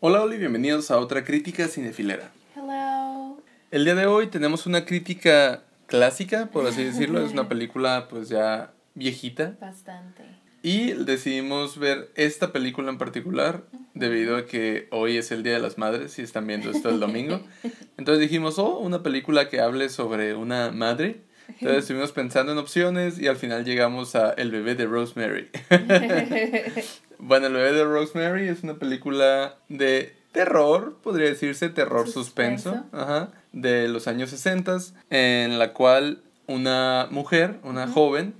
Hola, hola y bienvenidos a otra crítica cinefilera. Hello. El día de hoy tenemos una crítica clásica, por así decirlo. es una película pues ya viejita. Bastante. Y decidimos ver esta película en particular debido a que hoy es el Día de las Madres y están viendo esto el domingo. Entonces dijimos, oh, una película que hable sobre una madre. Entonces estuvimos pensando en opciones y al final llegamos a El bebé de Rosemary. bueno, El bebé de Rosemary es una película de terror, podría decirse, terror suspenso, Suspenso. ajá, de los años 60, en la cual una mujer, una joven,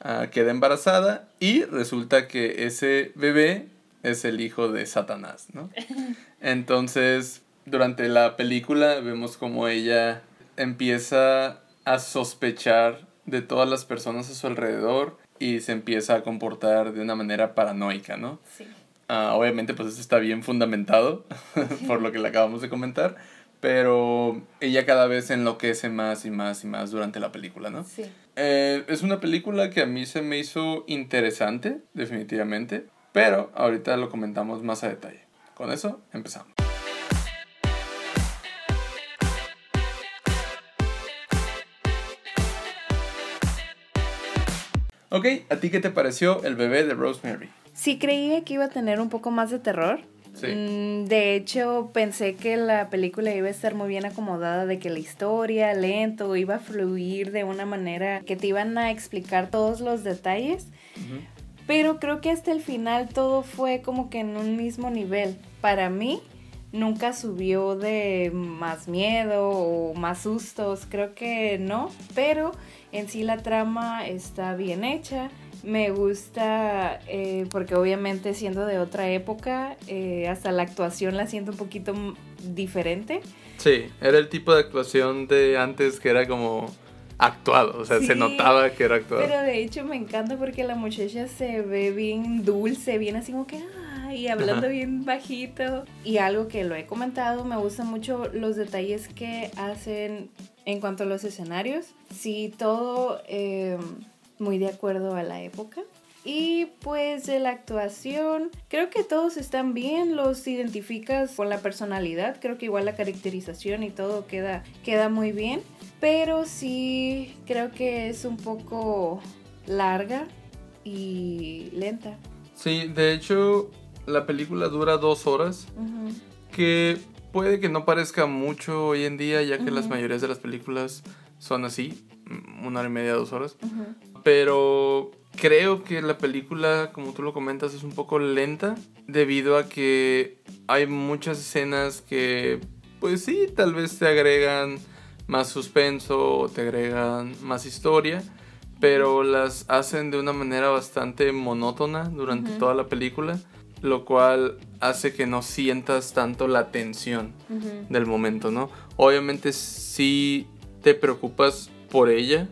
ah, queda embarazada y resulta que ese bebé es el hijo de Satanás, ¿no? Entonces, durante la película vemos como ella empieza a sospechar de todas las personas a su alrededor y se empieza a comportar de una manera paranoica, ¿no? Sí. Ah, obviamente, pues eso está bien fundamentado por lo que le acabamos de comentar, pero ella cada vez enloquece más y más y más durante la película, ¿no? Sí. Eh, es una película que a mí se me hizo interesante, definitivamente, pero ahorita lo comentamos más a detalle. Con eso, empezamos. Ok, ¿a ti qué te pareció el bebé de Rosemary? Sí creía que iba a tener un poco más de terror. Sí. Mm, De hecho, pensé que la película iba a estar muy bien acomodada, de que la historia, lento, iba a fluir de una manera que te iban a explicar todos los detalles. Pero creo que hasta el final todo fue como que en un mismo nivel. Para mí, nunca subió de más miedo o más sustos, creo que no. Pero en sí la trama está bien hecha. Me gusta eh, porque obviamente siendo de otra época, eh, hasta la actuación la siento un poquito diferente. Sí, era el tipo de actuación de antes que era como actuado, o sea, se Sí, notaba que era actuado. Pero de hecho me encanta porque la muchacha se ve bien dulce, bien así como que, ay, hablando Ajá. bien bajito. Y algo que lo he comentado, me gustan mucho los detalles que hacen en cuanto a los escenarios. Sí, todo eh, muy de acuerdo a la época. Y pues de la actuación, creo que todos están bien, los identificas con la personalidad, creo que igual la caracterización y todo queda, queda muy bien, pero sí creo que es un poco larga y lenta. Sí, de hecho, la película dura dos horas, que puede que no parezca mucho hoy en día, ya que las mayorías de las películas son así, mm, una hora y media, dos horas. Pero creo que la película, como tú lo comentas, es un poco lenta debido a que hay muchas escenas que, pues sí, tal vez te agregan más suspenso o te agregan más historia, pero las hacen de una manera bastante monótona durante toda la película, lo cual hace que no sientas tanto la tensión del momento, ¿no? Obviamente sí te preocupas por ella,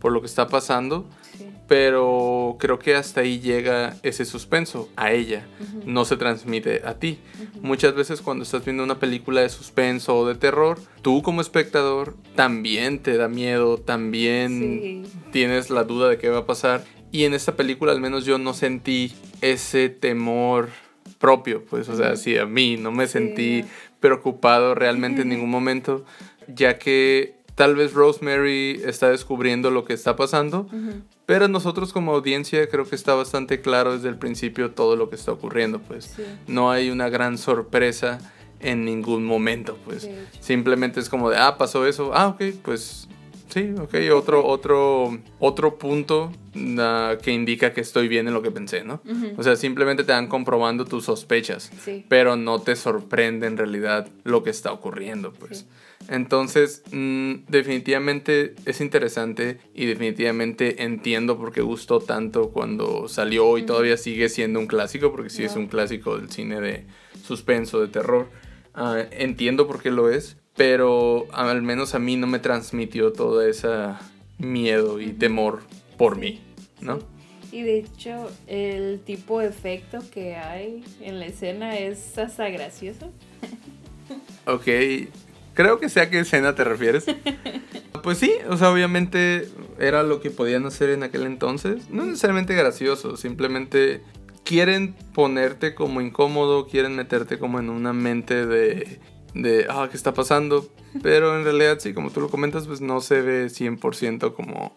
por lo que está pasando. Pero creo que hasta ahí llega ese suspenso a ella, Ujú. no se transmite a ti. Ujú. Muchas veces cuando estás viendo una película de suspenso o de terror, tú como espectador también te da miedo, también Sí. tienes la duda de qué va a pasar. Y en esta película al menos yo no sentí ese temor propio, pues, o sea, sí, a mí no me Sí, sentí preocupado realmente en ningún momento, ya que tal vez Rosemary está descubriendo lo que está pasando, Ujú. Pero nosotros como audiencia creo que está bastante claro desde el principio todo lo que está ocurriendo, pues Sí. no hay una gran sorpresa en ningún momento, pues simplemente es como de, ah, pasó eso, ah, ok, pues sí, ok, otro, otro, otro punto que indica que estoy bien en lo que pensé, ¿no? O sea, simplemente te van comprobando tus sospechas Sí. pero no te sorprende en realidad lo que está ocurriendo, pues. Sí. Entonces, mm, definitivamente es interesante y definitivamente entiendo por qué gustó tanto cuando salió y todavía sigue siendo un clásico, porque sí es un clásico del cine de suspenso, de terror. Ah, entiendo por qué lo es, pero al menos a mí no me transmitió todo ese miedo y temor por mí, ¿no? Y de hecho, el tipo de efecto que hay en la escena es hasta gracioso. Ok, creo que sé a qué escena te refieres. Pues sí, o sea, obviamente era lo que podían hacer en aquel entonces. No necesariamente gracioso, simplemente quieren ponerte como incómodo, quieren meterte como en una mente de, de, ah, ¿qué está pasando? Pero en realidad, sí, como tú lo comentas, pues no se ve 100% como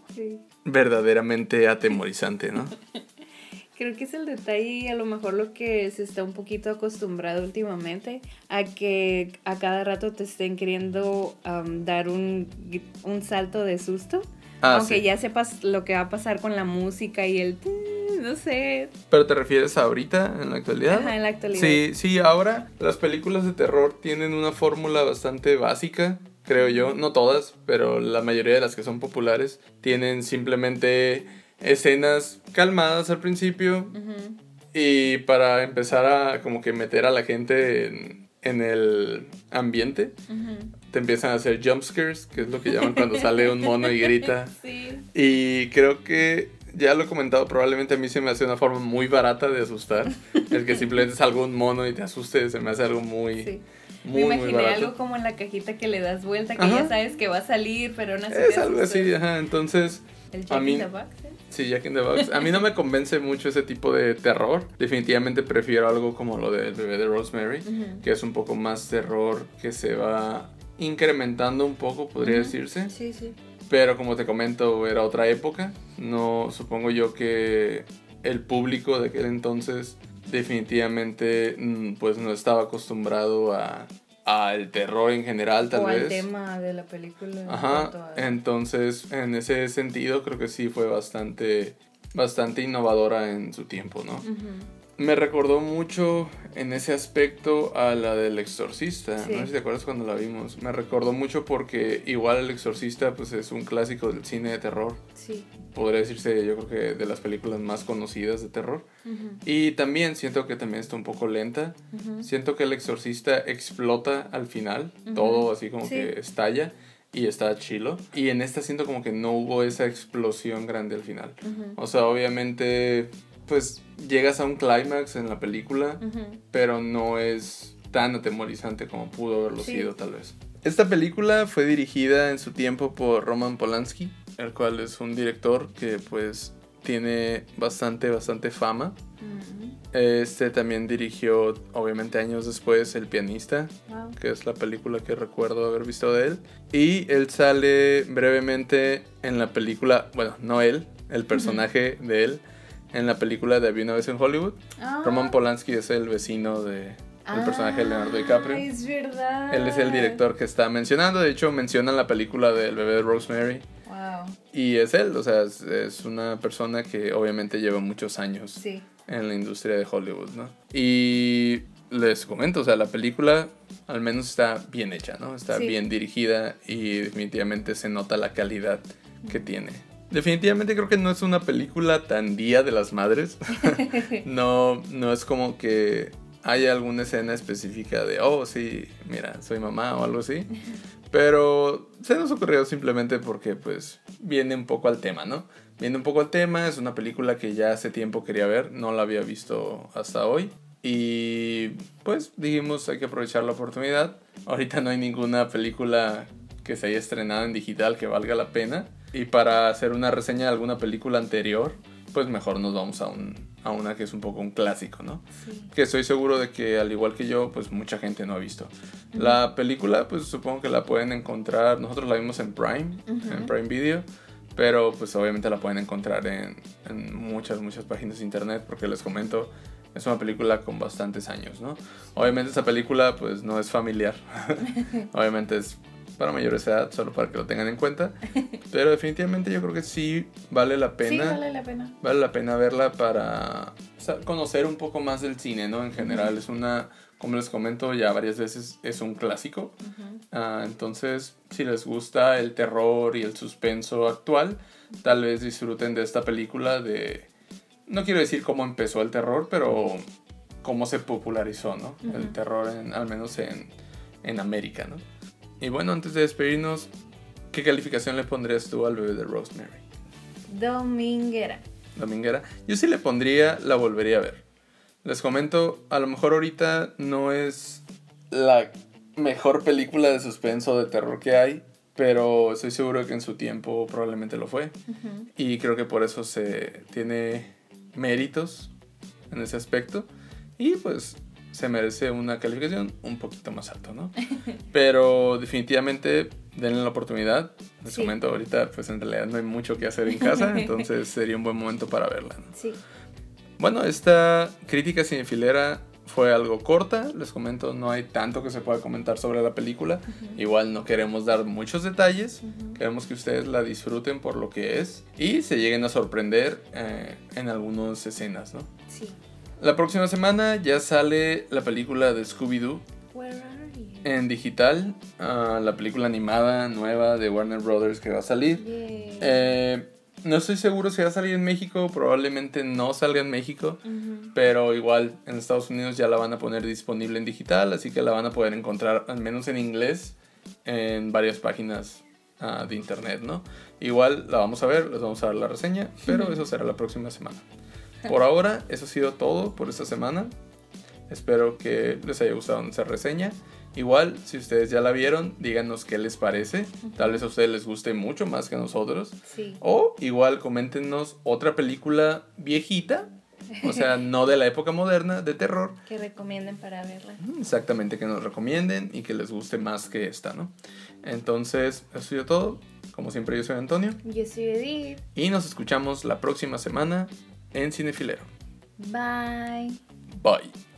verdaderamente atemorizante, ¿no? Creo que es el detalle a lo mejor lo que se está un poquito acostumbrado últimamente a que a cada rato te estén queriendo dar un, un, salto de susto. Ah, aunque ya sepas lo que va a pasar con la música y el... No sé. ¿Pero te refieres a ahorita, en la actualidad? Ajá, en la actualidad. Sí, sí, ahora las películas de terror tienen una fórmula bastante básica creo yo, no todas, pero la mayoría de las que son populares tienen simplemente escenas calmadas al principio y para empezar a como que meter a la gente en, el ambiente te empiezan a hacer jump scares, que es lo que llaman cuando sale un mono y grita. Y creo que ya lo he comentado, probablemente a mí se me hace una forma muy barata de asustar. el que simplemente salga un mono y te asuste, se me hace algo muy... Muy, me imaginé algo como en la cajita que le das vuelta, que ya sabes que va a salir, pero no Es algo así, ajá. Entonces, el Jack in the Box. ¿eh? Sí, Jack in the Box. A mí no me convence mucho ese tipo de terror. Definitivamente prefiero algo como lo del bebé de Rosemary, que es un poco más terror que se va incrementando un poco, podría decirse. Sí, sí. Pero como te comento, era otra época. No supongo yo que el público de aquel entonces definitivamente mm, pues no estaba acostumbrado a al terror en general, tal vez. O al tema de la película. Ajá. Entonces, en ese sentido, creo que sí fue bastante, bastante innovadora en su tiempo, ¿no? Me recordó mucho en ese aspecto a la del exorcista. No sé si te acuerdas cuando la vimos. Me recordó mucho porque igual el exorcista pues es un clásico del cine de terror. Sí. Podría decirse yo creo que de las películas más conocidas de terror. Y también siento que también está un poco lenta. Siento que el exorcista explota al final. Todo así como que estalla y está chilo. Y en esta siento como que no hubo esa explosión grande al final. O sea, obviamente pues llegas a un clímax en la película, pero no es tan atemorizante como pudo haberlo sido tal vez. Esta película fue dirigida en su tiempo por Roman Polanski, el cual es un director que pues tiene bastante, bastante fama. Este también dirigió, obviamente años después, El pianista, que es la película que recuerdo haber visto de él. Y él sale brevemente en la película, bueno, no él, el personaje de él, en la película de Había una vez en Hollywood. Ah. Roman Polanski es el vecino de, el personaje de Leonardo DiCaprio. Es verdad. Él es el director que está mencionando. De hecho, mencionan la película del bebé de Rosemary. Wow. Y es él, o sea, es, una persona que obviamente lleva muchos años en la industria de Hollywood, ¿no? Y les comento, o sea, la película al menos está bien hecha, ¿no? Está bien dirigida y definitivamente se nota la calidad que tiene. Definitivamente creo que no es una película tan día de las madres. no, no es como que haya alguna escena específica de, oh, sí, mira, soy mamá o algo así. Pero se nos ocurrió simplemente porque, pues, viene un poco al tema, ¿no? Viene un poco al tema, es una película que ya hace tiempo quería ver, no la había visto hasta hoy. Y pues dijimos, hay que aprovechar la oportunidad. Ahorita no hay ninguna película que se haya estrenado en digital que valga la pena. Y para hacer una reseña de alguna película anterior, pues mejor nos vamos a, un, a una que es un poco un clásico, ¿no? Que estoy seguro de que al igual que yo, pues mucha gente no ha visto. La película, pues supongo que la pueden encontrar, nosotros la vimos en Prime, en Prime Video, pero pues obviamente la pueden encontrar en, en, muchas, muchas páginas de internet, porque les comento, es una película con bastantes años, ¿no? Obviamente esa película pues no es familiar, obviamente es para mayores de edad, solo para que lo tengan en cuenta. Pero definitivamente yo creo que sí vale la pena. Sí, vale la pena. Vale la pena verla para conocer un poco más del cine, ¿no? En general, es una, como les comento ya varias veces, es un clásico. Ah, entonces, si les gusta el terror y el suspenso actual, tal vez disfruten de esta película de... No quiero decir cómo empezó el terror, pero cómo se popularizó, ¿no? El terror, en, al menos en, en América, ¿no? Y bueno, antes de despedirnos, ¿qué calificación le pondrías tú al bebé de Rosemary? Dominguera. Dominguera. Yo sí le pondría, la volvería a ver. Les comento, a lo mejor ahorita no es la mejor película de suspenso de terror que hay, pero estoy seguro que en su tiempo probablemente lo fue. Y creo que por eso se tiene méritos en ese aspecto. Y pues se merece una calificación un poquito más alta, ¿no? Pero definitivamente denle la oportunidad. Les Sí. comento ahorita, pues en realidad no hay mucho que hacer en casa, entonces sería un buen momento para verla. ¿no? Sí. Bueno, esta crítica cinefilera fue algo corta, les comento, no hay tanto que se pueda comentar sobre la película. Igual no queremos dar muchos detalles, queremos que ustedes la disfruten por lo que es y se lleguen a sorprender eh, en algunas escenas, ¿no? Sí. La próxima semana ya sale la película de Scooby-Doo en digital, ah, la película animada nueva de Warner Brothers que va a salir. Eh, no estoy seguro si va a salir en México, probablemente no salga en México, pero igual en Estados Unidos ya la van a poner disponible en digital, así que la van a poder encontrar al menos en inglés en varias páginas ah, de internet, ¿no? Igual la vamos a ver, les vamos a dar la reseña, pero eso será la próxima semana. Por ahora, eso ha sido todo por esta semana. Espero que les haya gustado nuestra reseña. Igual, si ustedes ya la vieron, díganos qué les parece. Tal vez a ustedes les guste mucho más que a nosotros. Sí. O igual coméntenos otra película viejita, o sea, no de la época moderna, de terror, Que recomienden para verla. exactamente que nos recomienden y que les guste más que esta, ¿no? Entonces, eso ha sido todo. Como siempre, yo soy Antonio Yo soy Edith. y nos escuchamos la próxima semana en Cinefilero. Bye. Bye.